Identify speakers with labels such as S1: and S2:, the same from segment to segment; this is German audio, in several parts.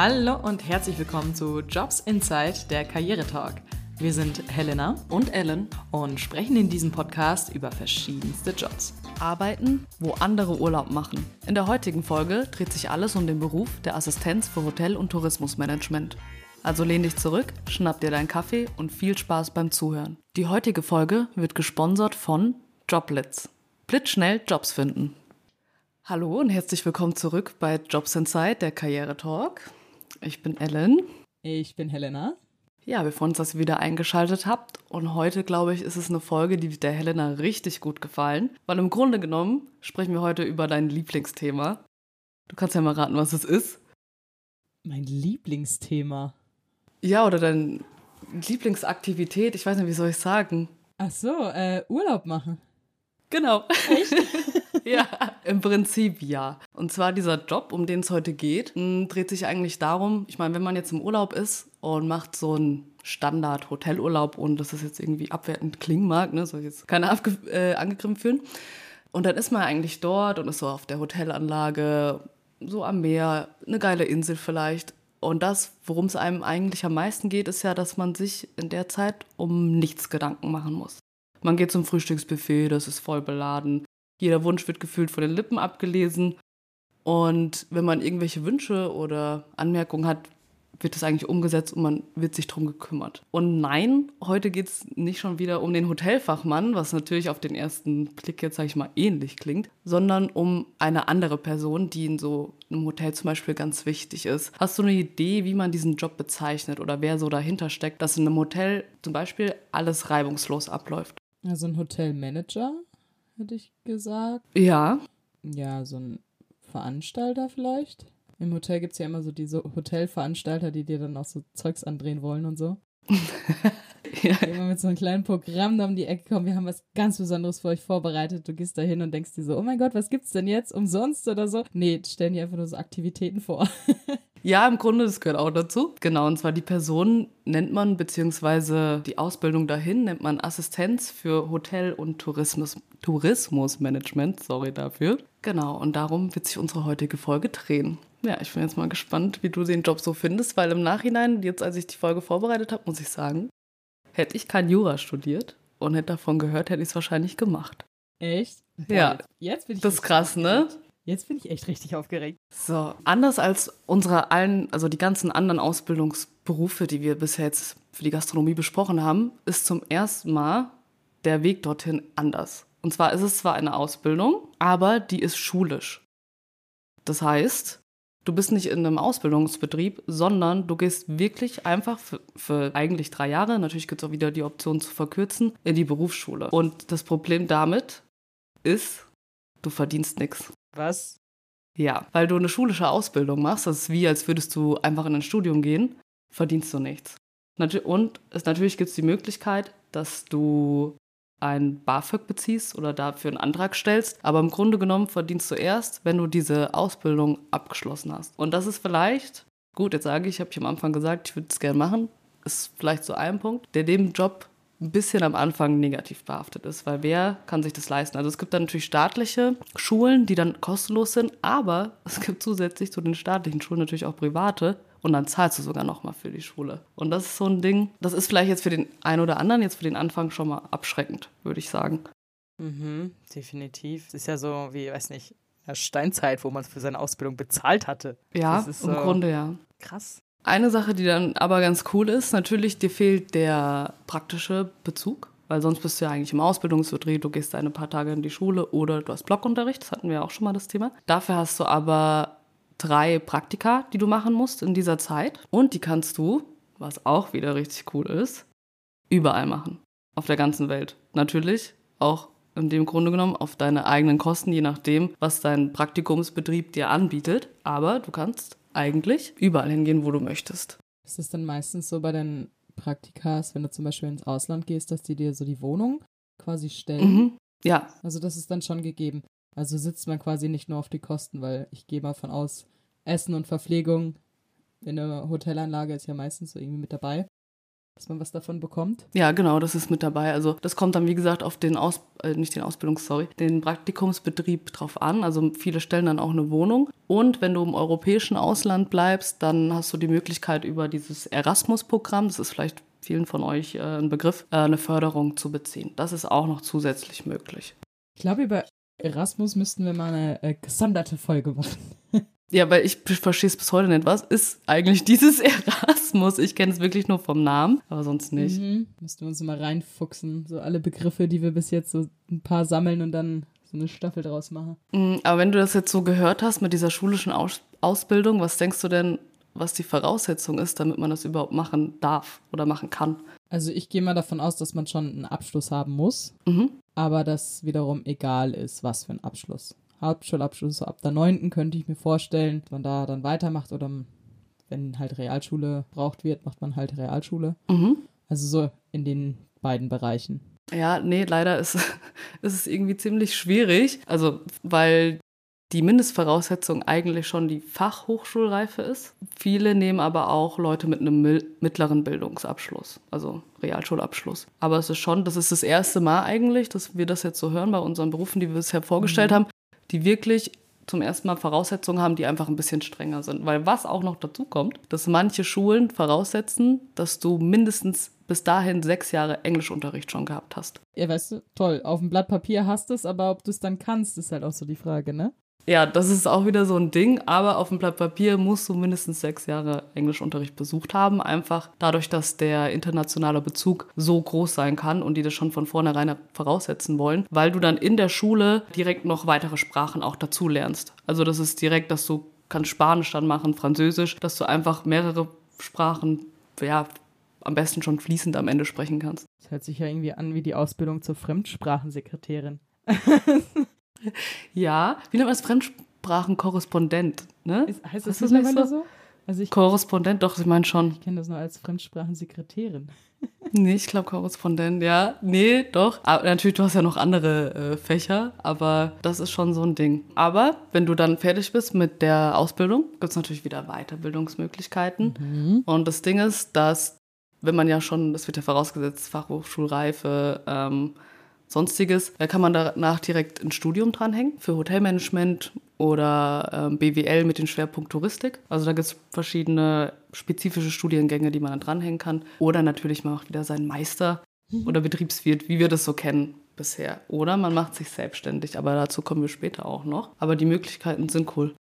S1: Hallo und herzlich willkommen zu Jobs Inside, der Karrieretalk. Wir sind Helena
S2: und Ellen
S1: und sprechen in diesem Podcast über verschiedenste Jobs.
S2: Arbeiten, wo andere Urlaub machen. In der heutigen Folge dreht sich alles um den Beruf der Assistenz für Hotel- und Tourismusmanagement. Also lehn dich zurück, schnapp dir deinen Kaffee und viel Spaß beim Zuhören. Die heutige Folge wird gesponsert von Joblitz. Blitzschnell Jobs finden. Hallo und herzlich willkommen zurück bei Jobs Inside, der Karriere-Talk. Ich bin Ellen.
S1: Ich bin Helena.
S2: Ja, wir freuen uns, dass ihr wieder eingeschaltet habt. Und heute, glaube ich, ist es eine Folge, die der Helena richtig gut gefallen. Weil im Grunde genommen sprechen wir heute über dein Lieblingsthema. Du kannst ja mal raten, was es ist.
S1: Mein Lieblingsthema?
S2: Ja, oder deine Lieblingsaktivität. Ich weiß nicht, wie soll ich sagen?
S1: Ach so, äh, Urlaub machen.
S2: Genau. Echt? ja, im Prinzip ja. Und zwar dieser Job, um den es heute geht, dreht sich eigentlich darum, ich meine, wenn man jetzt im Urlaub ist und macht so einen Standard-Hotelurlaub und das ist jetzt irgendwie abwertend klingen mag, ne, soll ich jetzt keiner äh, angegriffen fühlen. Und dann ist man eigentlich dort und ist so auf der Hotelanlage, so am Meer, eine geile Insel vielleicht. Und das, worum es einem eigentlich am meisten geht, ist ja, dass man sich in der Zeit um nichts Gedanken machen muss. Man geht zum Frühstücksbuffet, das ist voll beladen. Jeder Wunsch wird gefühlt von den Lippen abgelesen. Und wenn man irgendwelche Wünsche oder Anmerkungen hat, wird das eigentlich umgesetzt und man wird sich drum gekümmert. Und nein, heute geht es nicht schon wieder um den Hotelfachmann, was natürlich auf den ersten Blick jetzt, sage ich mal, ähnlich klingt, sondern um eine andere Person, die in so einem Hotel zum Beispiel ganz wichtig ist. Hast du eine Idee, wie man diesen Job bezeichnet oder wer so dahinter steckt, dass in einem Hotel zum Beispiel alles reibungslos abläuft?
S1: Also ein Hotelmanager, hätte ich gesagt.
S2: Ja.
S1: Ja, so ein Veranstalter vielleicht. Im Hotel gibt es ja immer so diese Hotelveranstalter, die dir dann auch so Zeugs andrehen wollen und so. ja. Die immer mit so einem kleinen Programm da um die Ecke kommen. Wir haben was ganz Besonderes für euch vorbereitet. Du gehst da hin und denkst dir so, oh mein Gott, was gibt's denn jetzt? Umsonst oder so? Nee, stellen dir einfach nur so Aktivitäten vor.
S2: Ja, im Grunde, das gehört auch dazu. Genau, und zwar die Person nennt man, beziehungsweise die Ausbildung dahin nennt man Assistenz für Hotel- und Tourismus, Tourismusmanagement, sorry dafür. Genau, und darum wird sich unsere heutige Folge drehen. Ja, ich bin jetzt mal gespannt, wie du den Job so findest, weil im Nachhinein, jetzt als ich die Folge vorbereitet habe, muss ich sagen, hätte ich kein Jura studiert und hätte davon gehört, hätte ich es wahrscheinlich gemacht.
S1: Echt?
S2: Boah, ja. Jetzt bin ich. Das ist krass, ne?
S1: Jetzt bin ich echt richtig aufgeregt.
S2: So, anders als unsere allen, also die ganzen anderen Ausbildungsberufe, die wir bisher jetzt für die Gastronomie besprochen haben, ist zum ersten Mal der Weg dorthin anders. Und zwar ist es zwar eine Ausbildung, aber die ist schulisch. Das heißt, du bist nicht in einem Ausbildungsbetrieb, sondern du gehst wirklich einfach für, für eigentlich drei Jahre, natürlich gibt es auch wieder die Option zu verkürzen, in die Berufsschule. Und das Problem damit ist, du verdienst nichts.
S1: Was?
S2: Ja, weil du eine schulische Ausbildung machst, das ist wie, als würdest du einfach in ein Studium gehen, verdienst du nichts. Und es, natürlich gibt es die Möglichkeit, dass du ein BAföG beziehst oder dafür einen Antrag stellst. Aber im Grunde genommen verdienst du erst, wenn du diese Ausbildung abgeschlossen hast. Und das ist vielleicht, gut, jetzt sage ich, habe ich am Anfang gesagt, ich würde es gerne machen, ist vielleicht so ein Punkt, der dem Job ein bisschen am Anfang negativ behaftet ist, weil wer kann sich das leisten? Also es gibt dann natürlich staatliche Schulen, die dann kostenlos sind, aber es gibt zusätzlich zu den staatlichen Schulen natürlich auch private und dann zahlst du sogar nochmal für die Schule. Und das ist so ein Ding, das ist vielleicht jetzt für den einen oder anderen, jetzt für den Anfang schon mal abschreckend, würde ich sagen.
S1: Mhm, definitiv. Es ist ja so wie, weiß nicht, Steinzeit, wo man für seine Ausbildung bezahlt hatte.
S2: Ja, im so Grunde ja.
S1: Krass.
S2: Eine Sache, die dann aber ganz cool ist, natürlich, dir fehlt der praktische Bezug, weil sonst bist du ja eigentlich im Ausbildungsbetrieb, du gehst ein paar Tage in die Schule oder du hast Blockunterricht, das hatten wir auch schon mal das Thema. Dafür hast du aber drei Praktika, die du machen musst in dieser Zeit und die kannst du, was auch wieder richtig cool ist, überall machen. Auf der ganzen Welt. Natürlich auch in dem Grunde genommen auf deine eigenen Kosten, je nachdem, was dein Praktikumsbetrieb dir anbietet. Aber du kannst eigentlich überall hingehen, wo du möchtest.
S1: Ist es dann meistens so bei den Praktikas, wenn du zum Beispiel ins Ausland gehst, dass die dir so die Wohnung quasi stellen?
S2: Mhm. Ja.
S1: Also das ist dann schon gegeben. Also sitzt man quasi nicht nur auf die Kosten, weil ich gehe mal von aus, Essen und Verpflegung in der Hotelanlage ist ja meistens so irgendwie mit dabei. Dass man was davon bekommt?
S2: Ja, genau, das ist mit dabei. Also das kommt dann, wie gesagt, auf den Aus äh, nicht den Ausbildungs, sorry, den Praktikumsbetrieb drauf an. Also viele stellen dann auch eine Wohnung. Und wenn du im europäischen Ausland bleibst, dann hast du die Möglichkeit über dieses Erasmus-Programm, das ist vielleicht vielen von euch äh, ein Begriff, äh, eine Förderung zu beziehen. Das ist auch noch zusätzlich möglich.
S1: Ich glaube, über Erasmus müssten wir mal eine äh, gesonderte Folge machen.
S2: Ja, weil ich verstehe es bis heute nicht. Was ist eigentlich dieses Erasmus? Ich kenne es wirklich nur vom Namen, aber sonst nicht.
S1: Mhm. Müssten wir uns mal reinfuchsen. So alle Begriffe, die wir bis jetzt so ein paar sammeln und dann so eine Staffel draus machen.
S2: Mhm, aber wenn du das jetzt so gehört hast mit dieser schulischen Aus Ausbildung, was denkst du denn, was die Voraussetzung ist, damit man das überhaupt machen darf oder machen kann?
S1: Also ich gehe mal davon aus, dass man schon einen Abschluss haben muss,
S2: Mhm.
S1: aber das wiederum egal ist, was für ein Abschluss. Hauptschulabschluss so ab der 9. könnte ich mir vorstellen, dass man da dann weitermacht oder wenn halt Realschule braucht wird, macht man halt Realschule.
S2: Mhm.
S1: Also so in den beiden Bereichen.
S2: Ja, nee, leider ist, ist es irgendwie ziemlich schwierig. Also, weil die Mindestvoraussetzung eigentlich schon die Fachhochschulreife ist. Viele nehmen aber auch Leute mit einem mittleren Bildungsabschluss, also Realschulabschluss. Aber es ist schon, das ist das erste Mal eigentlich, dass wir das jetzt so hören bei unseren Berufen, die wir bisher vorgestellt haben, die wirklich zum ersten Mal Voraussetzungen haben, die einfach ein bisschen strenger sind. Weil was auch noch dazu kommt, dass manche Schulen voraussetzen, dass du mindestens bis dahin sechs Jahre Englischunterricht schon gehabt hast.
S1: Ja, weißt du, toll, auf dem Blatt Papier hast du es, aber ob du es dann kannst, ist halt auch so die Frage, ne?
S2: Ja, das ist auch wieder so ein Ding, aber auf dem Blatt Papier musst du mindestens sechs Jahre Englischunterricht besucht haben. Einfach dadurch, dass der internationale Bezug so groß sein kann und die das schon von vornherein voraussetzen wollen, weil du dann in der Schule direkt noch weitere Sprachen auch dazu lernst. Also das ist direkt, dass du kannst Spanisch dann machen, Französisch, dass du einfach mehrere Sprachen, ja, am besten schon fließend am Ende sprechen kannst.
S1: Das hört sich ja irgendwie an wie die Ausbildung zur Fremdsprachensekretärin.
S2: Ja, wie nennt man das? Fremdsprachenkorrespondent, ne?
S1: Ist, heißt das,
S2: das nicht
S1: mittlerweile
S2: so?
S1: so? Also ich,
S2: Korrespondent, doch, ich meine schon.
S1: ich kenne das nur als Fremdsprachensekretärin.
S2: Nee, ich glaube Korrespondent, ja. Nee, doch. Aber natürlich, du hast ja noch andere äh, Fächer, aber das ist schon so ein Ding. Aber wenn du dann fertig bist mit der Ausbildung, gibt es natürlich wieder Weiterbildungsmöglichkeiten. Und das Ding ist, dass, wenn man ja schon, das wird ja vorausgesetzt, Fachhochschulreife, ähm, sonstiges, da kann man danach direkt ein Studium dranhängen für Hotelmanagement oder ähm, BWL mit dem Schwerpunkt Touristik. Also da gibt es verschiedene spezifische Studiengänge, die man dann dranhängen kann. Oder natürlich man macht wieder seinen Meister oder Betriebswirt, wie wir das so kennen bisher. Oder man macht sich selbstständig, aber dazu kommen wir später auch noch. Aber die Möglichkeiten sind cool.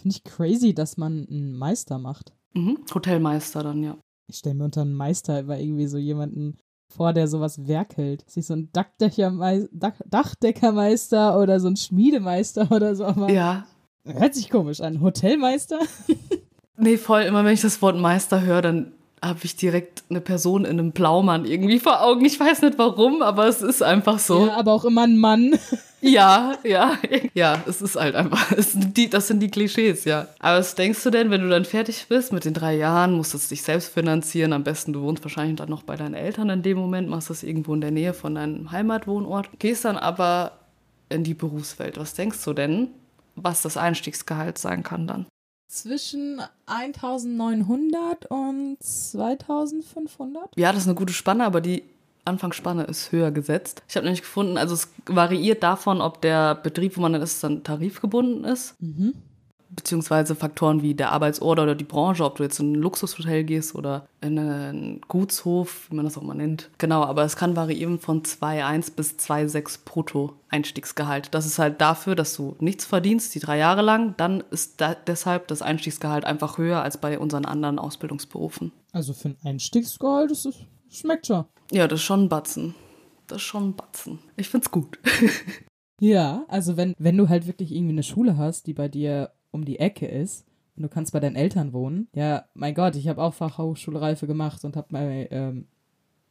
S1: Finde ich crazy, dass man einen Meister macht.
S2: Mhm. Hotelmeister dann, ja.
S1: Ich stelle mir unter einen Meister immer irgendwie so jemanden vor, der sowas werkelt. Sich so ein Dachdeckermeister oder so ein Schmiedemeister oder so. Aber
S2: Ja,
S1: Hört sich komisch an. Hotelmeister?
S2: Nee, voll. Immer wenn ich das Wort Meister höre, dann habe ich direkt eine Person in einem Blaumann irgendwie vor Augen. Ich weiß nicht warum, aber es ist einfach so.
S1: Ja, aber auch immer ein Mann.
S2: Ja, ja, ja, es ist halt einfach, sind die, das sind die Klischees, ja. Aber was denkst du denn, wenn du dann fertig bist mit den drei Jahren, musst du es dich selbst finanzieren, am besten du wohnst wahrscheinlich dann noch bei deinen Eltern in dem Moment, machst das irgendwo in der Nähe von deinem Heimatwohnort, gehst dann aber in die Berufswelt. Was denkst du denn, was das Einstiegsgehalt sein kann dann?
S1: Zwischen 1900 und 2500?
S2: Ja, das ist eine gute Spanne, aber die Anfangsspanne ist höher gesetzt. Ich habe nämlich gefunden, also es variiert davon, ob der Betrieb, wo man dann ist, dann tarifgebunden ist,
S1: Mhm.
S2: beziehungsweise Faktoren wie der Arbeitsort oder die Branche, ob du jetzt in ein Luxushotel gehst oder in einen Gutshof, wie man das auch mal nennt. Genau, aber es kann variieren von 2,1 bis 2,6 brutto Einstiegsgehalt. Das ist halt dafür, dass du nichts verdienst, die drei Jahre lang. Dann ist da deshalb das Einstiegsgehalt einfach höher als bei unseren anderen Ausbildungsberufen.
S1: Also für ein Einstiegsgehalt, das ist, schmeckt schon.
S2: Ja, das ist schon ein Batzen. Das ist schon ein Batzen. Ich find's gut.
S1: Ja, also wenn, wenn du halt wirklich irgendwie eine Schule hast, die bei dir um die Ecke ist und du kannst bei deinen Eltern wohnen. Ja, mein Gott, ich habe auch Fachhochschulreife gemacht und habe mal, ähm,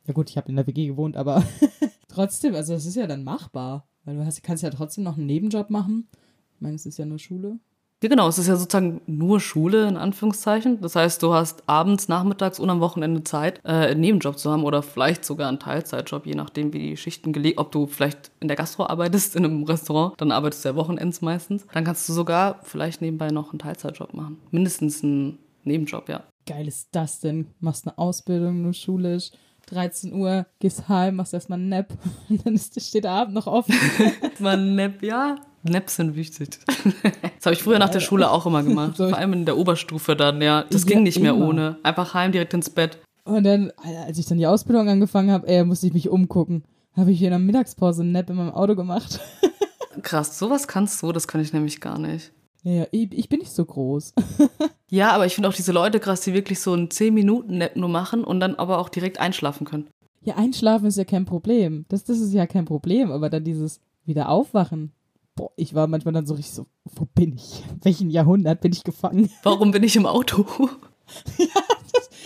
S1: ja gut, ich habe in der WG gewohnt, aber trotzdem, also das ist ja dann machbar. Weil du hast, kannst ja trotzdem noch einen Nebenjob machen. Ich meine, es ist ja nur Schule.
S2: Ja, genau, es ist ja sozusagen nur Schule, in Anführungszeichen. Das heißt, du hast abends, nachmittags und am Wochenende Zeit, äh, einen Nebenjob zu haben oder vielleicht sogar einen Teilzeitjob, je nachdem, wie die Schichten gelegt, ob du vielleicht in der Gastro arbeitest, in einem Restaurant, dann arbeitest du ja Wochenends meistens. Dann kannst du sogar vielleicht nebenbei noch einen Teilzeitjob machen. Mindestens einen Nebenjob, ja.
S1: Geil ist das denn? Machst eine Ausbildung, nur schulisch, 13 Uhr, gehst heim, machst erstmal einen Nap und dann ist, steht der Abend noch offen.
S2: Mal ein Nap, ja. Naps sind wichtig. Das habe ich früher nach der Schule auch immer gemacht. Vor allem in der Oberstufe dann, ja. Das ging nicht mehr ohne. Einfach heim, direkt ins Bett.
S1: Und dann, als ich dann die Ausbildung angefangen habe, ey, musste ich mich umgucken. Habe ich in der Mittagspause einen Nap in meinem Auto gemacht.
S2: Krass, sowas kannst du, das kann ich nämlich gar nicht.
S1: Ja, ja, ich, ich bin nicht so groß.
S2: Ja, aber ich finde auch diese Leute krass, die wirklich so einen 10-Minuten-Nap nur machen und dann aber auch direkt einschlafen können.
S1: Ja, einschlafen ist ja kein Problem. Das, das ist ja kein Problem, aber dann dieses wieder aufwachen. Boah, ich war manchmal dann so richtig so, wo bin ich? In welchem Jahrhundert bin ich gefangen?
S2: Warum bin ich im Auto?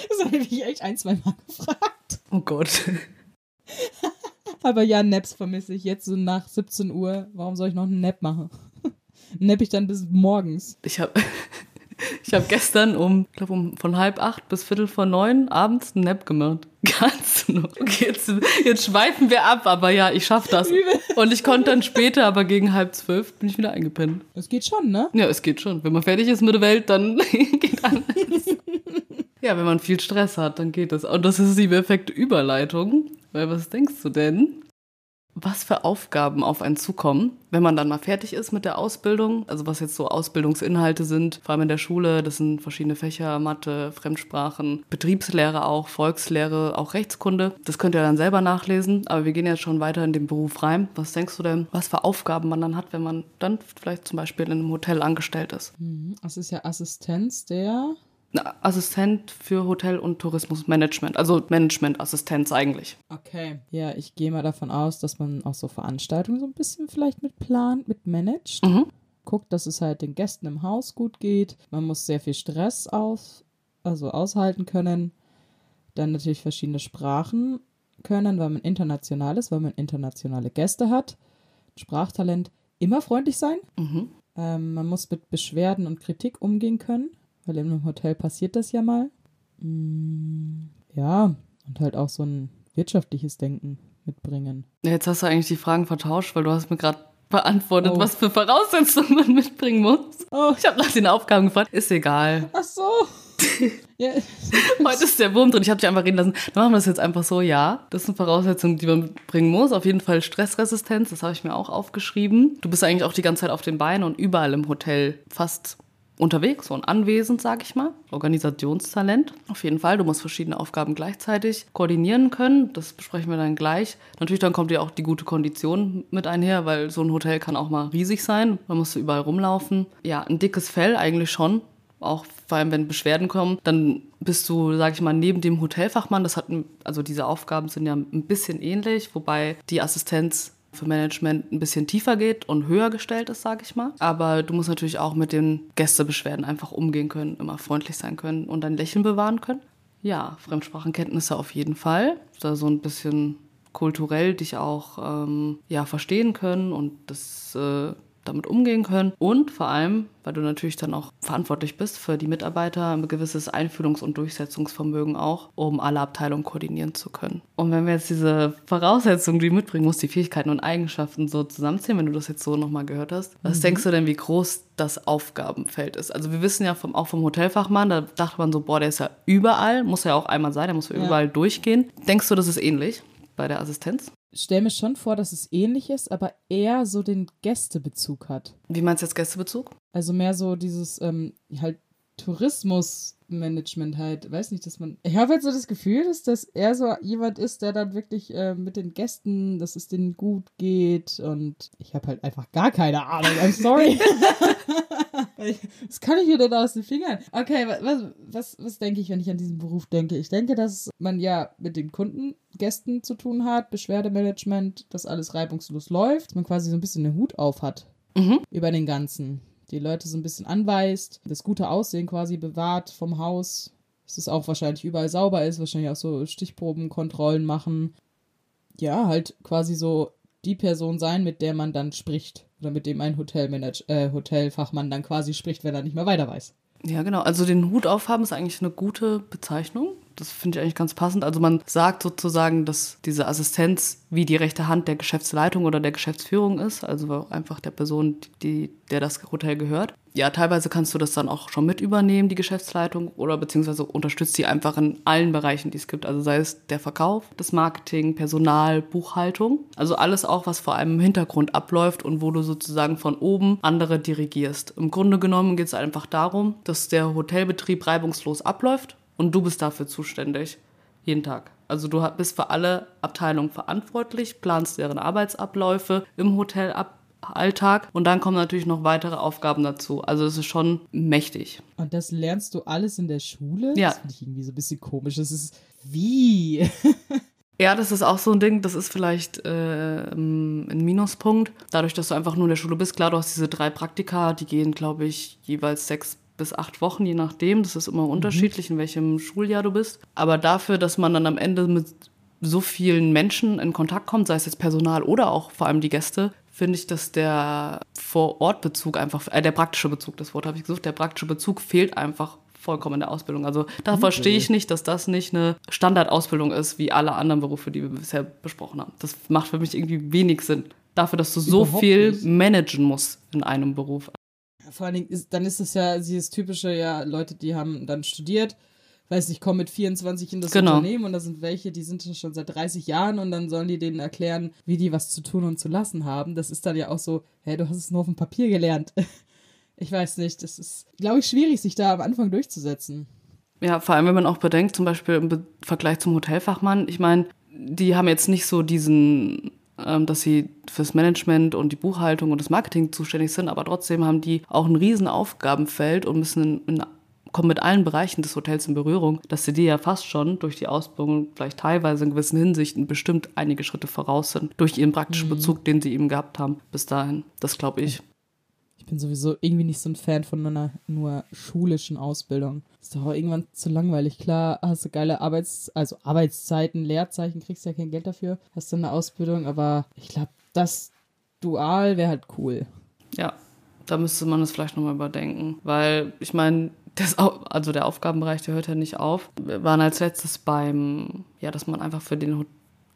S1: Das habe ich echt ein, zwei Mal gefragt.
S2: Oh Gott.
S1: Aber ja, Naps vermisse ich jetzt so nach 17 Uhr. Warum soll ich noch einen Nap machen? Napp ich dann bis morgens.
S2: Ich habe ich hab gestern um, ich glaube, um von halb acht bis viertel vor neun abends einen Nap gemacht. Ganz noch. Okay, jetzt, jetzt schweifen wir ab, aber ja, ich schaff das. Und ich konnte dann später, aber gegen halb zwölf bin ich wieder eingepennt.
S1: Das geht schon, ne?
S2: Ja, es geht schon. Wenn man fertig ist mit der Welt, dann geht alles. Ja, wenn man viel Stress hat, dann geht das. Und das ist die perfekte Überleitung. Weil was denkst du denn? Was für Aufgaben auf einen zukommen, wenn man dann mal fertig ist mit der Ausbildung? Also was jetzt so Ausbildungsinhalte sind, vor allem in der Schule, das sind verschiedene Fächer, Mathe, Fremdsprachen, Betriebslehre auch, Volkslehre, auch Rechtskunde. Das könnt ihr dann selber nachlesen, aber wir gehen jetzt schon weiter in den Beruf rein. Was denkst du denn, was für Aufgaben man dann hat, wenn man dann vielleicht zum Beispiel in einem Hotel angestellt ist?
S1: Mhm. Das ist ja Assistenz der.
S2: Assistent für Hotel- und Tourismusmanagement, also Managementassistenz eigentlich.
S1: Okay. Ja, ich gehe mal davon aus, dass man auch so Veranstaltungen so ein bisschen vielleicht mit plant, mit managt.
S2: Mhm.
S1: Guckt, dass es halt den Gästen im Haus gut geht. Man muss sehr viel Stress aus, also aushalten können. Dann natürlich verschiedene Sprachen können, weil man international ist, weil man internationale Gäste hat. Sprachtalent immer freundlich sein.
S2: Mhm.
S1: Ähm, man muss mit Beschwerden und Kritik umgehen können, weil in einem Hotel passiert das ja mal. Mm, ja, und halt auch so ein wirtschaftliches Denken mitbringen.
S2: Jetzt hast du eigentlich die Fragen vertauscht, weil du hast mir gerade beantwortet,
S1: Oh.
S2: was für Voraussetzungen man mitbringen muss.
S1: Oh,
S2: Ich habe nach den Aufgaben gefragt. Ist egal.
S1: ach so. ja,
S2: Heute ist der Wurm drin. Ich habe dich einfach reden lassen. Dann machen wir das jetzt einfach so. Ja, das sind Voraussetzungen, die man mitbringen muss. Auf jeden Fall Stressresistenz. Das habe ich mir auch aufgeschrieben. Du bist eigentlich auch die ganze Zeit auf den Beinen und überall im Hotel fast unterwegs und anwesend, sag ich mal. Organisationstalent. Auf jeden Fall. Du musst verschiedene Aufgaben gleichzeitig koordinieren können. Das besprechen wir dann gleich. Natürlich dann kommt ja auch die gute Kondition mit einher, weil so ein Hotel kann auch mal riesig sein. Man muss überall rumlaufen. Ja, ein dickes Fell eigentlich schon. Auch vor allem, wenn Beschwerden kommen, dann bist du, sag ich mal, neben dem Hotelfachmann. Das hat, also diese Aufgaben sind ja ein bisschen ähnlich, wobei die Assistenz für Management ein bisschen tiefer geht und höher gestellt ist, sag ich mal. Aber du musst natürlich auch mit den Gästebeschwerden einfach umgehen können, immer freundlich sein können und dein Lächeln bewahren können. Ja, Fremdsprachenkenntnisse auf jeden Fall. Da so ein bisschen kulturell dich auch ähm, ja, verstehen können und das äh, damit umgehen können. Und vor allem, weil du natürlich dann auch verantwortlich bist für die Mitarbeiter, ein gewisses Einfühlungs- und Durchsetzungsvermögen auch, um alle Abteilungen koordinieren zu können. Und wenn wir jetzt diese Voraussetzungen, die du mitbringen musst, die Fähigkeiten und Eigenschaften so zusammenzählen, wenn du das jetzt so nochmal gehört hast, was denkst du denn, wie groß das Aufgabenfeld ist? Also wir wissen ja vom, auch vom Hotelfachmann, da dachte man so, boah, der ist ja überall, muss ja auch einmal sein, der muss ja
S1: Ja.
S2: überall durchgehen. Denkst du, das ist ähnlich bei der Assistenz?
S1: stell mir schon vor, dass es ähnlich ist, aber eher so den Gästebezug hat.
S2: Wie meinst du jetzt Gästebezug?
S1: Also mehr so dieses ähm, halt Tourismusmanagement halt, weiß nicht, dass man. Ich habe halt so das Gefühl, dass das eher so jemand ist, der dann wirklich äh, mit den Gästen, dass es denen gut geht und ich habe halt einfach gar keine Ahnung. I'm sorry. Was kann ich mir denn aus den Fingern? Okay, wa- was, was, was denke ich, wenn ich an diesen Beruf denke? Ich denke, dass man ja mit den Kunden, Gästen zu tun hat, Beschwerdemanagement, dass alles reibungslos läuft, dass man quasi so ein bisschen den Hut auf hat
S2: Mhm.
S1: über den Ganzen. Die Leute so ein bisschen anweist, das gute Aussehen quasi bewahrt vom Haus. Dass es auch wahrscheinlich überall sauber ist, wahrscheinlich auch so Stichprobenkontrollen machen. Ja, halt quasi so die Person sein, mit der man dann spricht. Oder mit dem ein Hotelmanage äh, Hotelfachmann dann quasi spricht, wenn er nicht mehr weiter weiß.
S2: Ja, genau. Also den Hut aufhaben ist eigentlich eine gute Bezeichnung. Das finde ich eigentlich ganz passend. Also man sagt sozusagen, dass diese Assistenz wie die rechte Hand der Geschäftsleitung oder der Geschäftsführung ist, also einfach der Person, die, der das Hotel gehört. Ja, teilweise kannst du das dann auch schon mit übernehmen, die Geschäftsleitung, oder beziehungsweise unterstützt sie einfach in allen Bereichen, die es gibt. Also sei es der Verkauf, das Marketing, Personal, Buchhaltung. Also alles auch, was vor allem im Hintergrund abläuft und wo du sozusagen von oben andere dirigierst. Im Grunde genommen geht es einfach darum, dass der Hotelbetrieb reibungslos abläuft und du bist dafür zuständig. Jeden Tag. Also du bist für alle Abteilungen verantwortlich, planst deren Arbeitsabläufe im Hotelalltag und dann kommen natürlich noch weitere Aufgaben dazu. Also es ist schon mächtig.
S1: Und das lernst du alles in der Schule?
S2: Ja.
S1: Das finde ich irgendwie so ein bisschen komisch. Das ist wie?
S2: Ja, das ist auch so ein Ding, das ist vielleicht äh, ein Minuspunkt. Dadurch, dass du einfach nur in der Schule bist, klar, du hast diese drei Praktika, die gehen, glaube ich, jeweils sechs bis acht Wochen, je nachdem. Das ist immer mhm. unterschiedlich, in welchem Schuljahr du bist. Aber dafür, dass man dann am Ende mit so vielen Menschen in Kontakt kommt, sei es jetzt Personal oder auch vor allem die Gäste, finde ich, dass der Vor-Ort-Bezug einfach, äh, der praktische Bezug, das Wort habe ich gesucht, der praktische Bezug fehlt einfach vollkommen in der Ausbildung. Also da okay. verstehe ich nicht, dass das nicht eine Standardausbildung ist, wie alle anderen Berufe, die wir bisher besprochen haben. Das macht für mich irgendwie wenig Sinn. Dafür, dass du so Überhaupt viel nicht. managen musst in einem Beruf.
S1: Vor allen Dingen, ist, dann ist es ja dieses typische, ja, Leute, die haben dann studiert, weiß ich, kommen mit 24 in das genau. Unternehmen und da sind welche, die sind schon seit 30 Jahren und dann sollen die denen erklären, wie die was zu tun und zu lassen haben. Das ist dann ja auch so, hey, du hast es nur auf dem Papier gelernt. ich weiß nicht, das ist, glaube ich, schwierig, sich da am Anfang durchzusetzen.
S2: Ja, vor allem, wenn man auch bedenkt, zum Beispiel im Vergleich zum Hotelfachmann, ich meine, die haben jetzt nicht so diesen dass sie fürs Management und die Buchhaltung und das Marketing zuständig sind, aber trotzdem haben die auch ein riesen Aufgabenfeld und müssen in, kommen mit allen Bereichen des Hotels in Berührung, dass sie die ja fast schon durch die Ausbildung vielleicht teilweise in gewissen Hinsichten bestimmt einige Schritte voraus sind, durch ihren praktischen mhm. Bezug, den sie eben gehabt haben bis dahin. Das glaube ich
S1: bin sowieso irgendwie nicht so ein Fan von einer nur schulischen Ausbildung. Ist doch auch irgendwann zu langweilig. Klar, hast du geile Arbeits-, also Arbeitszeiten, Leerzeichen, kriegst ja kein Geld dafür, hast du eine Ausbildung, aber ich glaube, das Dual wäre halt cool.
S2: Ja, da müsste man es vielleicht nochmal überdenken, weil ich meine, das, also der Aufgabenbereich, der hört ja nicht auf. Wir waren als letztes beim, ja, dass man einfach für den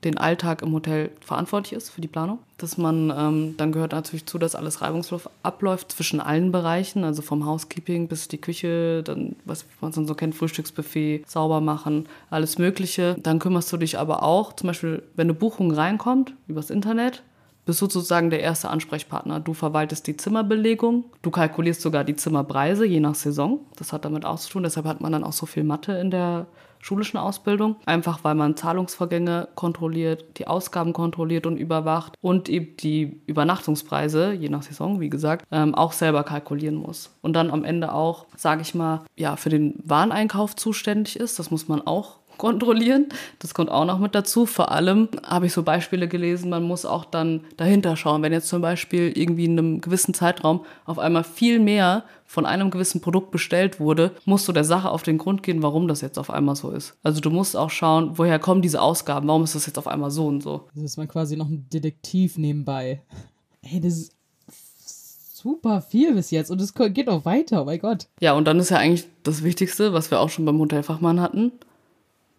S2: den Alltag im Hotel verantwortlich ist für die Planung. Dass man, ähm, dann gehört natürlich zu, dass alles reibungslos abläuft zwischen allen Bereichen, also vom Housekeeping bis die Küche, dann, was man so kennt, Frühstücksbuffet, sauber machen, alles Mögliche. Dann kümmerst du dich aber auch, zum Beispiel, wenn eine Buchung reinkommt, übers Internet, bist du sozusagen der erste Ansprechpartner. Du verwaltest die Zimmerbelegung, du kalkulierst sogar die Zimmerpreise, je nach Saison. Das hat damit auch zu tun, deshalb hat man dann auch so viel Mathe in der schulischen Ausbildung, einfach weil man Zahlungsvorgänge kontrolliert, die Ausgaben kontrolliert und überwacht und eben die Übernachtungspreise, je nach Saison, wie gesagt, ähm, auch selber kalkulieren muss. Und dann am Ende auch, sage ich mal, ja, für den Wareneinkauf zuständig ist. Das muss man auch kontrollieren. Das kommt auch noch mit dazu. Vor allem habe ich so Beispiele gelesen, man muss auch dann dahinter schauen. Wenn jetzt zum Beispiel irgendwie in einem gewissen Zeitraum auf einmal viel mehr von einem gewissen Produkt bestellt wurde, musst du der Sache auf den Grund gehen, warum das jetzt auf einmal so ist. Also du musst auch schauen, woher kommen diese Ausgaben, warum ist das jetzt auf einmal so und so.
S1: Das ist man quasi noch ein Detektiv nebenbei. Hey, das ist super viel bis jetzt und es geht auch weiter, oh mein Gott.
S2: Ja, und dann ist ja eigentlich das Wichtigste, was wir auch schon beim Hotelfachmann hatten,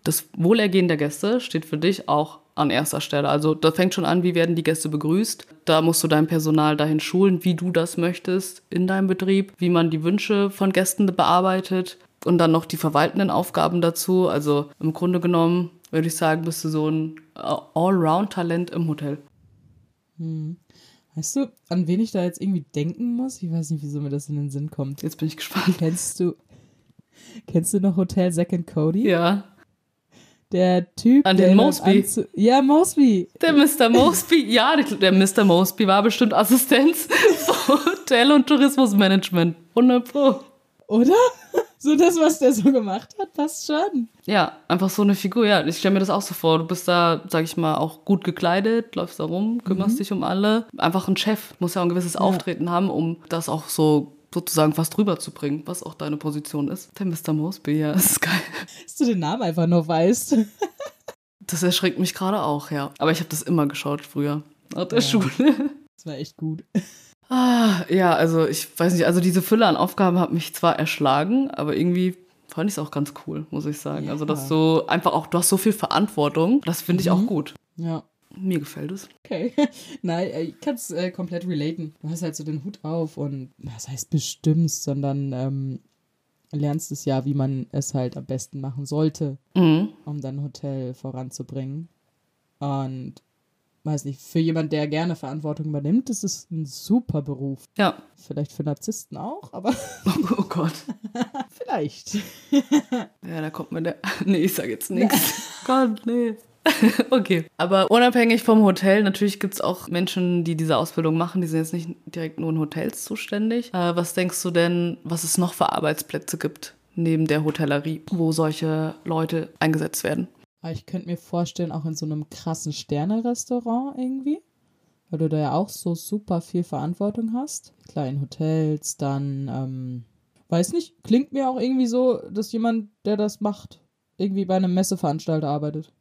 S2: das Wohlergehen der Gäste steht für dich auch an erster Stelle. Also da fängt schon an, wie werden die Gäste begrüßt. Da musst du dein Personal dahin schulen, wie du das möchtest in deinem Betrieb, wie man die Wünsche von Gästen bearbeitet und dann noch die verwaltenden Aufgaben dazu. Also im Grunde genommen würde ich sagen, bist du so ein Allround-Talent im Hotel.
S1: Hm. Weißt du, an wen ich da jetzt irgendwie denken muss? Ich weiß nicht, wieso mir das in den Sinn kommt.
S2: Jetzt bin ich gespannt.
S1: Kennst du, kennst du noch Hotel and Cody?
S2: Ja
S1: der Typ.
S2: An den Mosby.
S1: Ja, Mosby.
S2: Der Mr. Mosby. Ja, der Mr. Mosby war bestimmt Assistenz für Hotel- und Tourismusmanagement. 100 Pro.
S1: Oder? So das, was der so gemacht hat, passt schon.
S2: Ja, einfach so eine Figur. Ja, ich stelle mir das auch so vor. Du bist da, sag ich mal, auch gut gekleidet, läufst da rum, kümmerst mhm. dich um alle. Einfach ein Chef. Muss ja auch ein gewisses ja. Auftreten haben, um das auch so sozusagen was drüber zu bringen, was auch deine Position ist. Der Mr. Mosby, ja, das ist geil.
S1: Dass du den Namen einfach nur weißt.
S2: das erschreckt mich gerade auch, ja. Aber ich habe das immer geschaut früher, nach der ja. Schule.
S1: Das war echt gut.
S2: Ah, ja, also ich weiß nicht, also diese Fülle an Aufgaben hat mich zwar erschlagen, aber irgendwie fand ich es auch ganz cool, muss ich sagen. Ja. Also, dass du einfach auch, du hast so viel Verantwortung. Das finde ich mhm. auch gut.
S1: Ja.
S2: Mir gefällt es.
S1: Okay. Nein, äh, ich kann es äh, komplett relaten. Du hast halt so den Hut auf und das heißt bestimmst, sondern ähm, lernst es ja, wie man es halt am besten machen sollte, mhm. um dein Hotel voranzubringen. Und weiß nicht, für jemand, der gerne Verantwortung übernimmt, ist es ein super Beruf.
S2: Ja.
S1: Vielleicht für Narzissten auch, aber.
S2: Oh, oh Gott.
S1: Vielleicht.
S2: ja, da kommt mir der. Nee, ich sag jetzt nichts. Gott, nee. okay. Aber unabhängig vom Hotel, natürlich gibt es auch Menschen, die diese Ausbildung machen, die sind jetzt nicht direkt nur in Hotels zuständig. Äh, was denkst du denn, was es noch für Arbeitsplätze gibt neben der Hotellerie, wo solche Leute eingesetzt werden?
S1: Ich könnte mir vorstellen, auch in so einem krassen Sterne-Restaurant irgendwie. Weil du da ja auch so super viel Verantwortung hast. Klar, in Hotels, dann, ähm, weiß nicht, klingt mir auch irgendwie so, dass jemand, der das macht, irgendwie bei einem Messeveranstalter arbeitet.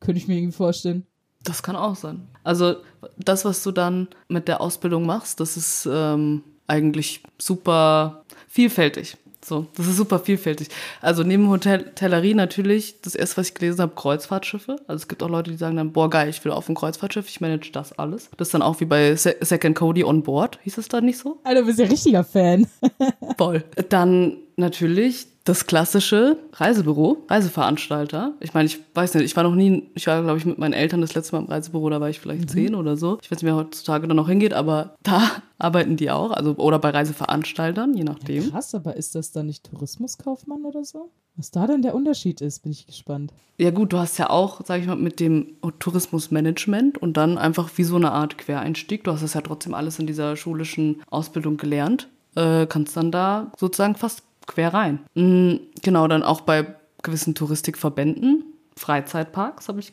S1: Könnte ich mir irgendwie vorstellen.
S2: Das kann auch sein. Also das, was du dann mit der Ausbildung machst, das ist ähm, eigentlich super vielfältig. So, das ist super vielfältig. Also neben Hotellerie natürlich, das erste, was ich gelesen habe, Kreuzfahrtschiffe. Also es gibt auch Leute, die sagen dann, boah, geil, ich will auf ein Kreuzfahrtschiff, ich manage das alles. Das ist dann auch wie bei Second Cody on Board, hieß es dann nicht so?
S1: Alter, du bist ja richtiger Fan.
S2: Voll. Dann natürlich das klassische Reisebüro, Reiseveranstalter. Ich meine, ich weiß nicht, ich war noch nie, ich war, glaube ich, mit meinen Eltern das letzte Mal im Reisebüro, da war ich vielleicht mhm. zehn oder so. Ich weiß nicht, wer heutzutage da noch hingeht, aber da arbeiten die auch, also oder bei Reiseveranstaltern, je nachdem.
S1: Ja, krass, aber ist das dann nicht Tourismuskaufmann oder so? Was da denn der Unterschied ist, bin ich gespannt.
S2: Ja gut, du hast ja auch, sag ich mal, mit dem Tourismusmanagement und dann einfach wie so eine Art Quereinstieg. Du hast das ja trotzdem alles in dieser schulischen Ausbildung gelernt. Äh, kannst dann da sozusagen fast quer rein. Mhm, genau, dann auch bei gewissen Touristikverbänden, Freizeitparks habe ich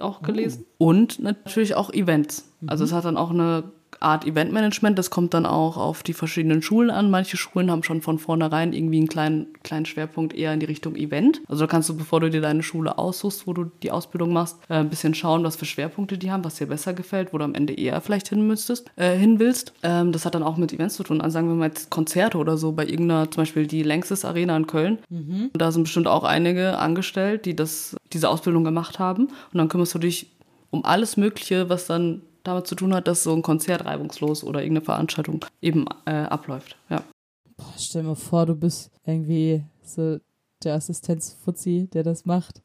S2: auch gelesen. Oh. Und natürlich auch Events. Also mhm. es hat dann auch eine Art Eventmanagement. Das kommt dann auch auf die verschiedenen Schulen an. Manche Schulen haben schon von vornherein irgendwie einen kleinen, kleinen Schwerpunkt eher in die Richtung Event. Also da kannst du, bevor du dir deine Schule aussuchst, wo du die Ausbildung machst, äh, ein bisschen schauen, was für Schwerpunkte die haben, was dir besser gefällt, wo du am Ende eher vielleicht hin müsstest, äh, hin willst. Ähm, das hat dann auch mit Events zu tun. Also sagen wir mal jetzt Konzerte oder so bei irgendeiner, zum Beispiel die Längstes Arena in Köln. Mhm. Da sind bestimmt auch einige angestellt, die das, diese Ausbildung gemacht haben. Und dann kümmerst du dich um alles Mögliche, was dann damit zu tun hat, dass so ein Konzert reibungslos oder irgendeine Veranstaltung eben äh, abläuft. Ja.
S1: Boah, stell mir vor, du bist irgendwie so der Assistenzfuzzi, der das macht.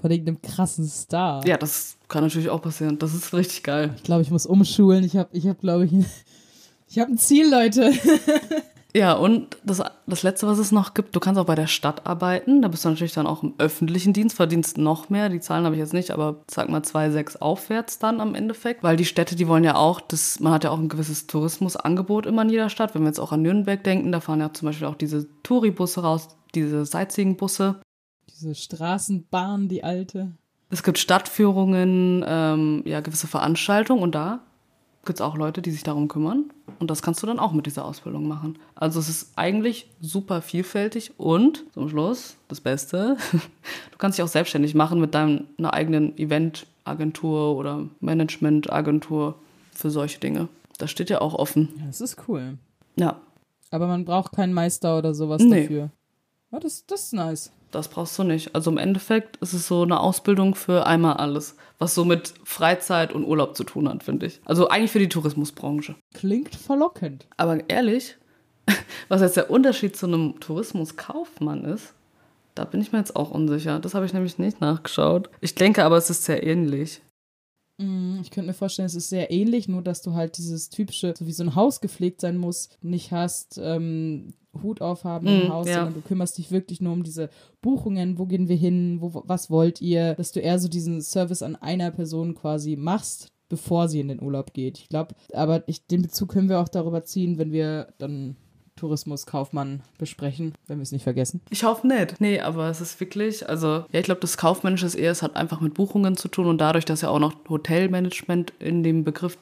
S1: Von irgendeinem krassen Star.
S2: Ja, das kann natürlich auch passieren. Das ist richtig geil.
S1: Ich glaube, ich muss umschulen. Ich habe, ich hab, glaube ich, ich habe ein Ziel, Leute.
S2: Ja, und das, das Letzte, was es noch gibt, du kannst auch bei der Stadt arbeiten. Da bist du natürlich dann auch im öffentlichen Dienst, verdienst noch mehr. Die Zahlen habe ich jetzt nicht, aber sag mal zwei, sechs aufwärts dann am Endeffekt. Weil die Städte, die wollen ja auch, das, man hat ja auch ein gewisses Tourismusangebot immer in jeder Stadt. Wenn wir jetzt auch an Nürnberg denken, da fahren ja zum Beispiel auch diese Touribusse raus, diese Sightseeing-Busse.
S1: Diese Straßenbahn, die alte.
S2: Es gibt Stadtführungen, ähm, ja, gewisse Veranstaltungen und da gibt es auch Leute, die sich darum kümmern. Und das kannst du dann auch mit dieser Ausbildung machen. Also es ist eigentlich super vielfältig und zum Schluss das Beste, du kannst dich auch selbstständig machen mit deiner eigenen Eventagentur oder Managementagentur für solche Dinge. Das steht ja auch offen.
S1: Ja, das ist cool.
S2: Ja.
S1: Aber man braucht keinen Meister oder sowas nee. dafür. Ja, das, das ist nice.
S2: Das brauchst du nicht. Also im Endeffekt ist es so eine Ausbildung für einmal alles, was so mit Freizeit und Urlaub zu tun hat, finde ich. Also eigentlich für die Tourismusbranche.
S1: Klingt verlockend.
S2: Aber ehrlich, was jetzt der Unterschied zu einem Tourismuskaufmann ist, da bin ich mir jetzt auch unsicher. Das habe ich nämlich nicht nachgeschaut. Ich denke aber, es ist sehr ähnlich.
S1: Mm, ich könnte mir vorstellen, es ist sehr ähnlich, nur dass du halt dieses typische, so wie so ein Haus gepflegt sein muss, nicht hast, ähm, Hut aufhaben im mm, Haus, ja. sondern du kümmerst dich wirklich nur um diese Buchungen, wo gehen wir hin, wo, was wollt ihr, dass du eher so diesen Service an einer Person quasi machst, bevor sie in den Urlaub geht. Ich glaube, aber ich, den Bezug können wir auch darüber ziehen, wenn wir dann Tourismuskaufmann besprechen, wenn wir es nicht vergessen.
S2: Ich hoffe nicht. Nee, aber es ist wirklich, also ja, ich glaube, das Kaufmännische ist eher, es hat einfach mit Buchungen zu tun und dadurch, dass ja auch noch Hotelmanagement in dem Begriff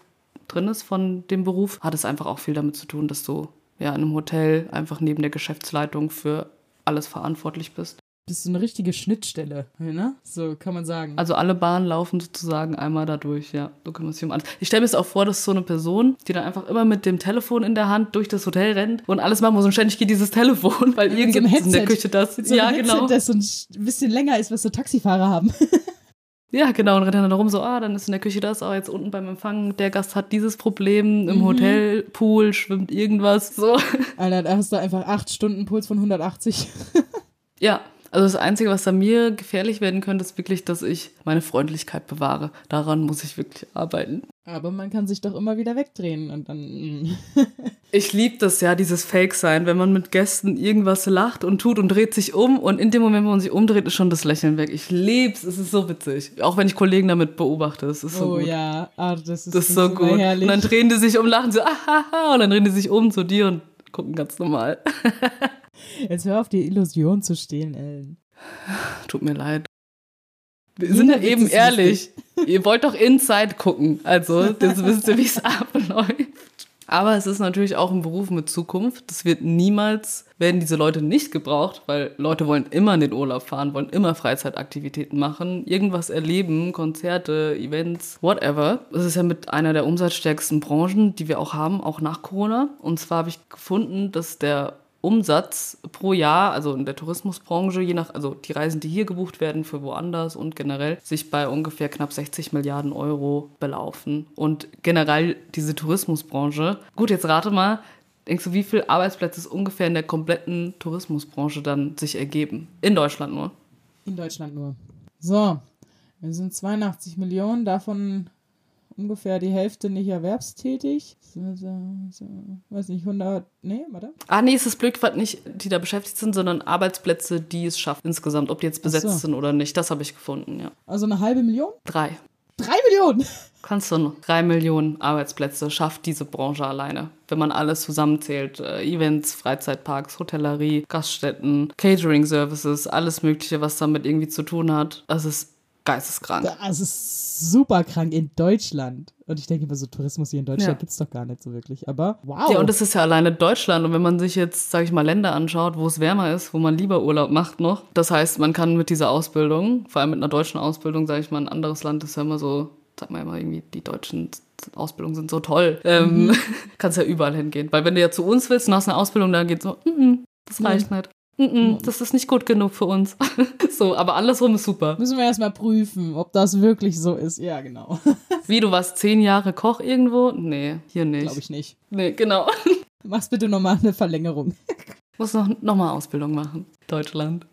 S2: drin ist von dem Beruf, hat es einfach auch viel damit zu tun, dass du ja in einem Hotel einfach neben der Geschäftsleitung für alles verantwortlich bist.
S1: Bist du eine richtige Schnittstelle, ne? So kann man sagen.
S2: Also alle Bahnen laufen sozusagen einmal dadurch, ja. So kann man sich um alles. Ich stelle mir es auch vor, dass so eine Person, die dann einfach immer mit dem Telefon in der Hand durch das Hotel rennt und alles machen muss und ständig geht dieses Telefon, weil ja, irgendjemand so in der Küche das.
S1: So ja, Headset, genau. Das so ein bisschen länger ist, was so Taxifahrer haben.
S2: Ja, genau, und rennt dann rum so, ah, dann ist in der Küche das, ah, jetzt unten beim Empfang, der Gast hat dieses Problem, im mhm. Hotelpool schwimmt irgendwas, so.
S1: Alter, da hast du einfach acht Stunden Puls von 180.
S2: ja, also das Einzige, was da mir gefährlich werden könnte, ist wirklich, dass ich meine Freundlichkeit bewahre. Daran muss ich wirklich arbeiten.
S1: Aber man kann sich doch immer wieder wegdrehen und dann. Mm.
S2: ich liebe das ja, dieses Fake-Sein, wenn man mit Gästen irgendwas lacht und tut und dreht sich um und in dem Moment, wo man sich umdreht, ist schon das Lächeln weg. Ich lieb's, es ist so witzig. Auch wenn ich Kollegen damit beobachte, es ist so
S1: oh,
S2: gut.
S1: Oh ja, ah, das ist,
S2: das ist so gut. Herrlich. Und dann drehen die sich um, lachen so, ah, und dann drehen die sich um zu dir und gucken ganz normal.
S1: Jetzt hör auf, die Illusion zu stehlen, Ellen.
S2: Tut mir leid. Wir sind ja eben ehrlich. Ihr wollt doch Inside gucken. Also, jetzt wisst ihr, wie es abläuft. Aber es ist natürlich auch ein Beruf mit Zukunft. Das wird niemals, werden diese Leute nicht gebraucht, weil Leute wollen immer in den Urlaub fahren, wollen immer Freizeitaktivitäten machen, irgendwas erleben, Konzerte, Events, whatever. Das ist ja mit einer der umsatzstärksten Branchen, die wir auch haben, auch nach Corona. Und zwar habe ich gefunden, dass der Umsatz pro Jahr, also in der Tourismusbranche, je nach, also die Reisen, die hier gebucht werden für woanders und generell, sich bei ungefähr knapp 60 Milliarden Euro belaufen. Und generell diese Tourismusbranche, gut, jetzt rate mal, denkst du, wie viele Arbeitsplätze es ungefähr in der kompletten Tourismusbranche dann sich ergeben? In Deutschland nur.
S1: In Deutschland nur. So, wir sind 82 Millionen, davon ungefähr die Hälfte nicht erwerbstätig. So, so, so, weiß nicht, 100, nee, warte.
S2: Ah, nee, ist das blöd, nicht, die da beschäftigt sind, sondern Arbeitsplätze, die es schafft insgesamt, ob die jetzt besetzt so. sind oder nicht. Das habe ich gefunden, ja.
S1: Also eine halbe Million?
S2: Drei.
S1: Drei Millionen?
S2: Kannst du noch. Drei Millionen Arbeitsplätze schafft diese Branche alleine. Wenn man alles zusammenzählt. Äh, Events, Freizeitparks, Hotellerie, Gaststätten, Catering-Services, alles Mögliche, was damit irgendwie zu tun hat. Das ist geisteskrank.
S1: Das ist super krank in Deutschland. Und ich denke immer so, Tourismus hier in Deutschland ja. gibt es doch gar nicht so wirklich. Aber wow.
S2: Ja, und das ist ja alleine Deutschland. Und wenn man sich jetzt, sage ich mal, Länder anschaut, wo es wärmer ist, wo man lieber Urlaub macht noch. Das heißt, man kann mit dieser Ausbildung, vor allem mit einer deutschen Ausbildung, sage ich mal, ein anderes Land ist ja immer so, sag mal immer irgendwie, die deutschen Ausbildungen sind so toll. Ähm, mhm. kannst ja überall hingehen. Weil wenn du ja zu uns willst und hast eine Ausbildung, dann geht so, mm -mm, das reicht mhm. nicht. Mm das ist nicht gut genug für uns. so, aber andersrum ist super.
S1: Müssen wir erstmal prüfen, ob das wirklich so ist. Ja, genau.
S2: Wie, du warst zehn Jahre Koch irgendwo? Nee, hier nicht.
S1: Glaube ich nicht.
S2: Nee, genau.
S1: Machst bitte nochmal eine Verlängerung.
S2: Muss noch, noch mal Ausbildung machen. Deutschland.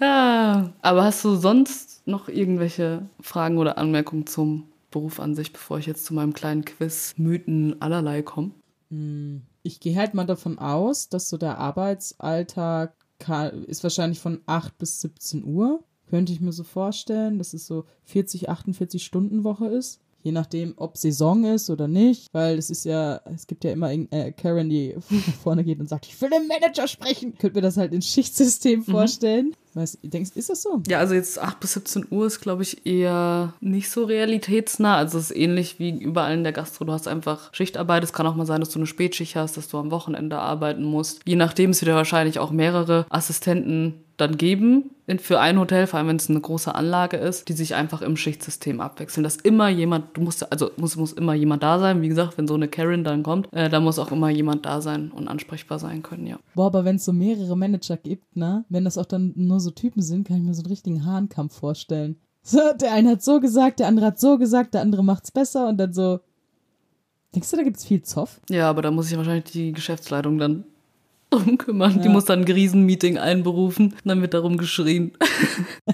S2: ja, aber hast du sonst noch irgendwelche Fragen oder Anmerkungen zum Beruf an sich, bevor ich jetzt zu meinem kleinen Quiz Mythen allerlei komme?
S1: Hm ich gehe halt mal davon aus, dass so der Arbeitsalltag ist wahrscheinlich von 8 bis 17 Uhr. Könnte ich mir so vorstellen, dass es so 40, 48 Stunden Woche ist. Je nachdem, ob Saison ist oder nicht, weil es ist ja, es gibt ja immer äh, Karen, die vorne geht und sagt, ich will den Manager sprechen. Könnt mir das halt ins Schichtsystem mhm. Weißt, denkst, ist das so?
S2: Ja, also jetzt 8 bis 17 Uhr ist, glaube ich, eher nicht so realitätsnah. Also es ist ähnlich wie überall in der Gastro. Du hast einfach Schichtarbeit. Es kann auch mal sein, dass du eine Spätschicht hast, dass du am Wochenende arbeiten musst. Je nachdem ist wieder wahrscheinlich auch mehrere Assistenten dann geben für ein Hotel, vor allem wenn es eine große Anlage ist, die sich einfach im Schichtsystem abwechseln. Dass immer jemand, du musst, also muss, muss immer jemand da sein. Wie gesagt, wenn so eine Karen dann kommt, äh, da muss auch immer jemand da sein und ansprechbar sein können, ja.
S1: Boah, aber wenn es so mehrere Manager gibt, ne, wenn das auch dann nur so Typen sind, kann ich mir so einen richtigen Hahnkampf vorstellen. So, der eine hat so gesagt, der andere hat so gesagt, der andere macht's besser und dann so. Denkst du, da gibt's viel Zoff?
S2: Ja, aber da muss ich wahrscheinlich die Geschäftsleitung dann drum kümmern. Ja. Die muss dann ein Riesenmeeting einberufen und dann wird darum geschrien.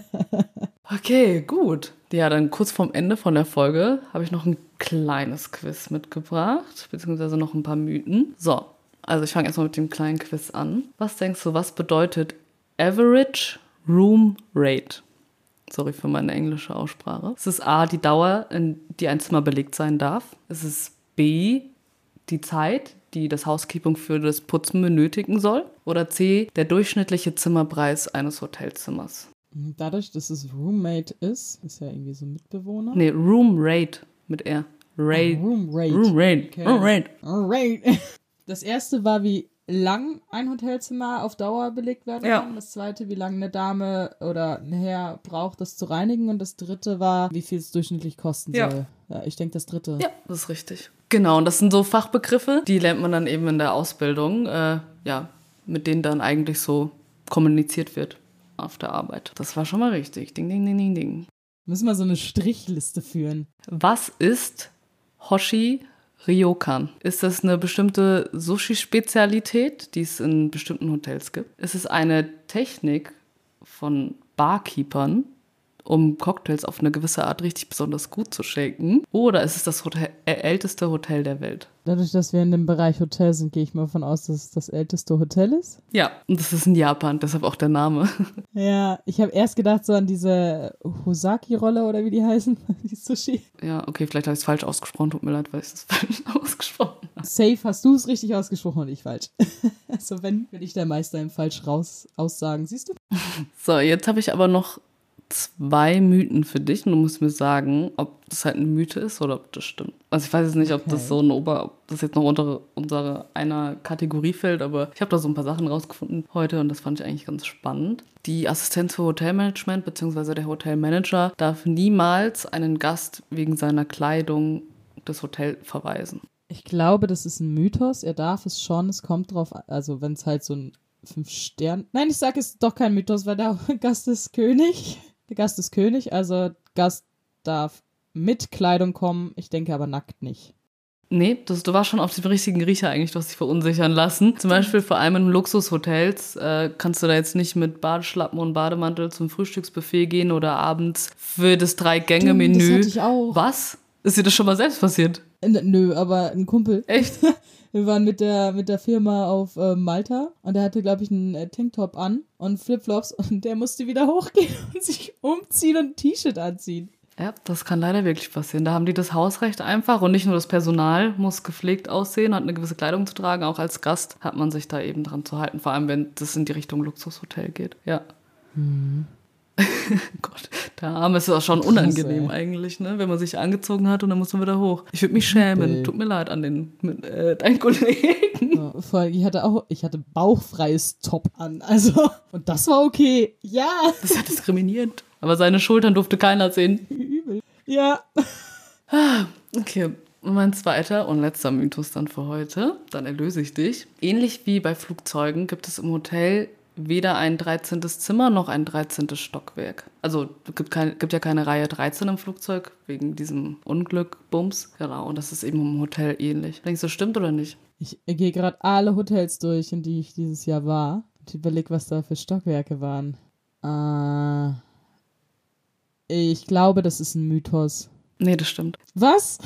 S2: okay, gut. Ja, dann kurz vorm Ende von der Folge habe ich noch ein kleines Quiz mitgebracht, beziehungsweise noch ein paar Mythen. So, also ich fange erstmal mit dem kleinen Quiz an. Was denkst du, was bedeutet Average Room Rate? Sorry für meine englische Aussprache. Es ist A, die Dauer, in die ein Zimmer belegt sein darf. Es ist B, die Zeit, die das Housekeeping für das Putzen benötigen soll. Oder C, der durchschnittliche Zimmerpreis eines Hotelzimmers.
S1: Dadurch, dass es Roommate ist, ist ja irgendwie so Mitbewohner.
S2: Nee, Room Rate mit R. Rate.
S1: Oh, Room Rate.
S2: Room Rate.
S1: Okay.
S2: Room Rate.
S1: Rate. Das erste war wie lang ein Hotelzimmer auf Dauer belegt werden
S2: Ja.
S1: kann. Das zweite, wie lange eine Dame oder ein Herr braucht, das zu reinigen. Und das dritte war, wie viel es durchschnittlich kosten
S2: Ja.
S1: soll. Ja, ich denke, das dritte.
S2: Ja, das ist richtig. Genau, und das sind so Fachbegriffe, die lernt man dann eben in der Ausbildung, äh, ja, mit denen dann eigentlich so kommuniziert wird auf der Arbeit. Das war schon mal richtig. Ding, ding, ding, ding, ding.
S1: Müssen wir so eine Strichliste führen.
S2: Was ist Hoshi Ryokan? Ist das eine bestimmte Sushi-Spezialität, die es in bestimmten Hotels gibt? Ist es eine Technik von Barkeepern, um Cocktails auf eine gewisse Art richtig besonders gut zu shaken? Oder ist es das Hotel, äh, älteste Hotel der Welt?
S1: Dadurch, dass wir in dem Bereich Hotel sind, gehe ich mal davon aus, dass es das älteste Hotel ist.
S2: Ja, und das ist in Japan, deshalb auch der Name.
S1: Ja, ich habe erst gedacht so an diese Hosaki-Rolle oder wie die heißen, die Sushi.
S2: Ja, okay, vielleicht habe ich es falsch ausgesprochen. Tut mir leid, weil ich es falsch ausgesprochen habe.
S1: Safe hast du es richtig ausgesprochen und ich falsch. also wenn, bin ich der Meister im falsch raus aussagen. Siehst du?
S2: So, jetzt habe ich aber noch zwei Mythen für dich und du musst mir sagen, ob das halt eine Mythe ist oder ob das stimmt. Also ich weiß jetzt nicht, ob das
S1: Okay.
S2: so ein Ober, ob das jetzt noch unter unsere einer Kategorie fällt, aber ich habe da so ein paar Sachen rausgefunden heute und das fand ich eigentlich ganz spannend. Die Assistenz für Hotelmanagement bzw. der Hotelmanager darf niemals einen Gast wegen seiner Kleidung das Hotel verweisen.
S1: Ich glaube, das ist ein Mythos. Er darf es schon. Es kommt drauf, an- also wenn es halt so ein fünf Stern. Nein, ich sage, es doch kein Mythos, weil der Gast ist König. Der Gast ist König, also Gast darf mit Kleidung kommen. Ich denke aber nackt nicht.
S2: Nee, das, du warst schon auf dem richtigen Riecher eigentlich, du hast dich verunsichern lassen. Zum Beispiel vor allem in Luxushotels äh, kannst du da jetzt nicht mit Badeschlappen und Bademantel zum Frühstücksbuffet gehen oder abends für das Drei-Gänge-Menü.
S1: das hatte ich auch.
S2: Was? Ist dir das schon mal selbst passiert?
S1: Nö, aber ein Kumpel.
S2: Echt?
S1: Wir waren mit der, mit der Firma auf äh, Malta und der hatte, glaube ich, einen äh, Tanktop an und Flipflops und der musste wieder hochgehen und sich umziehen und ein T-Shirt anziehen.
S2: Ja, das kann leider wirklich passieren. Da haben die das Hausrecht einfach und nicht nur das Personal muss gepflegt aussehen, hat eine gewisse Kleidung zu tragen. Auch als Gast hat man sich da eben dran zu halten, vor allem wenn das in die Richtung Luxushotel geht. Ja. Gott, der Arme ist auch schon unangenehm
S1: ey.
S2: eigentlich, ne? Wenn man sich angezogen hat und dann muss man wieder hoch. Ich würde mich schämen. Tut mir leid an den mit, äh, deinen Kollegen.
S1: Ja, vor allem, ich hatte auch, ich hatte bauchfreies Top an, also, und das war okay. Ja,
S2: Das ist ja diskriminierend. Aber seine Schultern durfte keiner sehen.
S1: übel. Ja.
S2: Okay, und mein zweiter und letzter Mythos dann für heute, dann erlöse ich dich. Ähnlich wie bei Flugzeugen gibt es im Hotel weder ein 13. Zimmer noch ein 13. Stockwerk. Also es gibt, kein, gibt ja keine Reihe 13 im Flugzeug, wegen diesem Unglück, Bums. Genau, und das ist eben im Hotel ähnlich. Denkst du, stimmt oder nicht?
S1: Ich gehe gerade alle Hotels durch, in die ich dieses Jahr war. Und überleg, was da für Stockwerke waren. Äh, ich glaube, das ist ein Mythos.
S2: Nee, das stimmt.
S1: Was?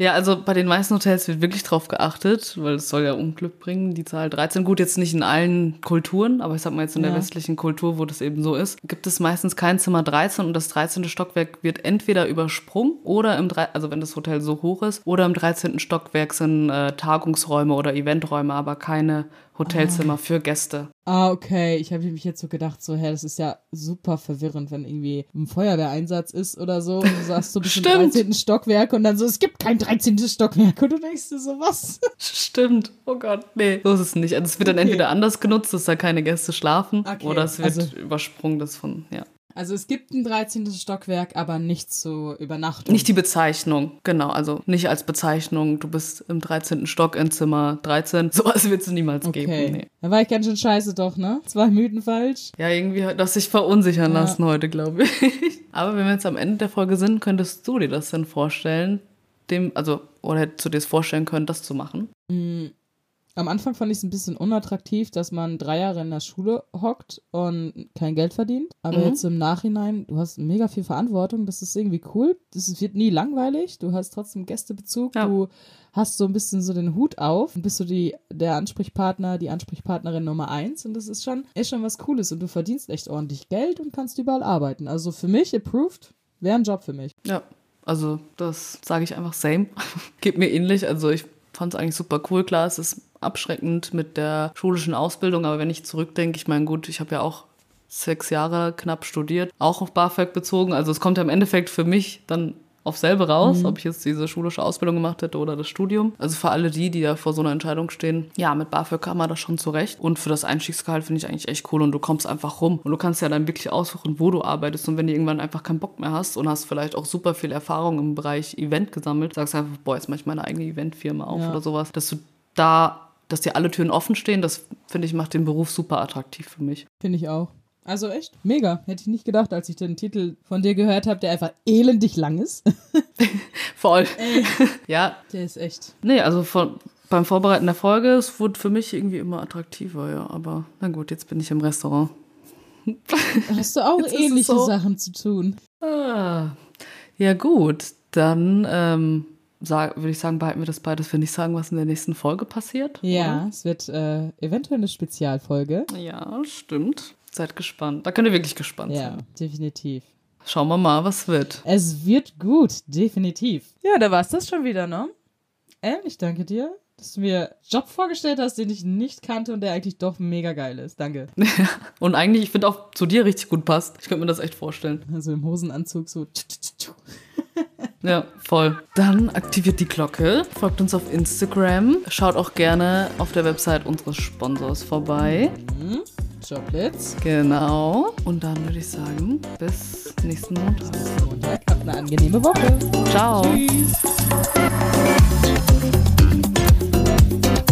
S2: Ja, also bei den meisten Hotels wird wirklich drauf geachtet, weil es soll ja Unglück bringen, die Zahl 13. Gut, jetzt nicht in allen Kulturen, aber ich sag mal jetzt in der
S1: Ja.
S2: westlichen Kultur, wo das eben so ist, gibt es meistens kein Zimmer 13 und das 13. Stockwerk wird entweder übersprungen oder im, also wenn das Hotel so hoch ist, oder im 13. Stockwerk sind äh, Tagungsräume oder Eventräume, aber keine Hotelzimmer für Gäste.
S1: Ah, okay. Ich habe mich jetzt so gedacht, so, hä, das ist ja super verwirrend, wenn irgendwie ein Feuerwehreinsatz ist oder so. Und du sagst, du bist im
S2: Stimmt.
S1: 13. Stockwerk und dann so, es gibt kein 13. Stockwerk. Und du denkst dir so, was?
S2: Stimmt. Oh Gott, nee. So ist es nicht. Also es wird dann
S1: Okay.
S2: entweder anders genutzt, dass da keine Gäste schlafen,
S1: Okay,
S2: oder es wird
S1: also-
S2: übersprungen, das von, ja.
S1: Also es gibt ein 13. Stockwerk, aber nicht zur Übernachtung.
S2: Nicht die Bezeichnung, genau. Also nicht als Bezeichnung, du bist im 13. Stock in Zimmer 13. Sowas wird es niemals
S1: Okay.
S2: geben. Nee.
S1: Da war ich ganz schön scheiße doch, ne? Zwei Mythen falsch.
S2: Ja, irgendwie hat das sich verunsichern
S1: Ja.
S2: lassen heute, glaube ich. Aber wenn wir jetzt am Ende der Folge sind, könntest du dir das denn vorstellen, dem, also, oder hättest du dir das vorstellen können, das zu machen?
S1: Am Anfang fand ich es ein bisschen unattraktiv, dass man drei Jahre in der Schule hockt und kein Geld verdient. Aber
S2: Mhm.
S1: jetzt im Nachhinein, du hast mega viel Verantwortung, das ist irgendwie cool. Das wird nie langweilig, du hast trotzdem Gästebezug,
S2: Ja.
S1: du hast so ein bisschen so den Hut auf und bist so die, der Ansprechpartner, die Ansprechpartnerin Nummer eins und das ist schon, ist schon was Cooles und du verdienst echt ordentlich Geld und kannst überall arbeiten. Also für mich, approved, wäre ein Job für mich.
S2: Ja, also das sage ich einfach same. Geht mir ähnlich. Also ich fand es eigentlich super cool. Klar, es ist abschreckend mit der schulischen Ausbildung, aber wenn ich zurückdenke, ich meine, gut, ich habe ja auch sechs Jahre knapp studiert, auch auf BAföG bezogen. Also es kommt ja im Endeffekt für mich dann auf selbe raus, mhm. ob ich jetzt diese schulische Ausbildung gemacht hätte oder das Studium. Also für alle die, die da vor so einer Entscheidung stehen, ja, mit BAföG kam man das schon zurecht. Und für das Einstiegsgehalt finde ich eigentlich echt cool und du kommst einfach rum. Und du kannst ja dann wirklich aussuchen, wo du arbeitest. Und wenn du irgendwann einfach keinen Bock mehr hast und hast vielleicht auch super viel Erfahrung im Bereich Event gesammelt, sagst du einfach, boah, jetzt mache ich meine eigene Eventfirma auf ja. oder sowas, dass du da dass dir alle Türen offen stehen, das finde ich macht den Beruf super attraktiv für mich.
S1: Finde ich auch. Also echt mega. Hätte ich nicht gedacht, als ich den Titel von dir gehört habe, der einfach elendig lang ist.
S2: Voll. Ey. ja.
S1: Der ist echt.
S2: Nee, also von, beim Vorbereiten der Folge, es wurde für mich irgendwie immer attraktiver, ja. Aber na gut, jetzt bin ich im Restaurant.
S1: Hast du auch ähnliche so. Sachen zu tun?
S2: Ah. Ja, gut. Dann ähm, würde ich sagen, behalten wir das bei, dass wir nicht sagen, was in der nächsten Folge passiert.
S1: Ja, oder? es wird äh, eventuell eine Spezialfolge.
S2: Ja, stimmt. Seid gespannt. Da könnt ihr wirklich gespannt
S1: ja,
S2: sein.
S1: Ja, definitiv.
S2: Schauen wir mal, was wird.
S1: Es wird gut, definitiv. Ja, da war es das schon wieder, ne? Ähm, ich danke dir, dass du mir Job vorgestellt hast, den ich nicht kannte und der eigentlich doch mega geil ist. Danke.
S2: und eigentlich, ich finde auch zu dir richtig gut passt. Ich könnte mir das echt vorstellen.
S1: Also im Hosenanzug so.
S2: Ja, voll. Dann aktiviert die Glocke, folgt uns auf Instagram, schaut auch gerne auf der Website unseres Sponsors vorbei.
S1: Mhm. Joblets.
S2: Genau. Und dann würde ich sagen, bis nächsten Montag. Bis
S1: Montag. Habt eine angenehme Woche.
S2: Ciao.
S1: Tschüss. Bye.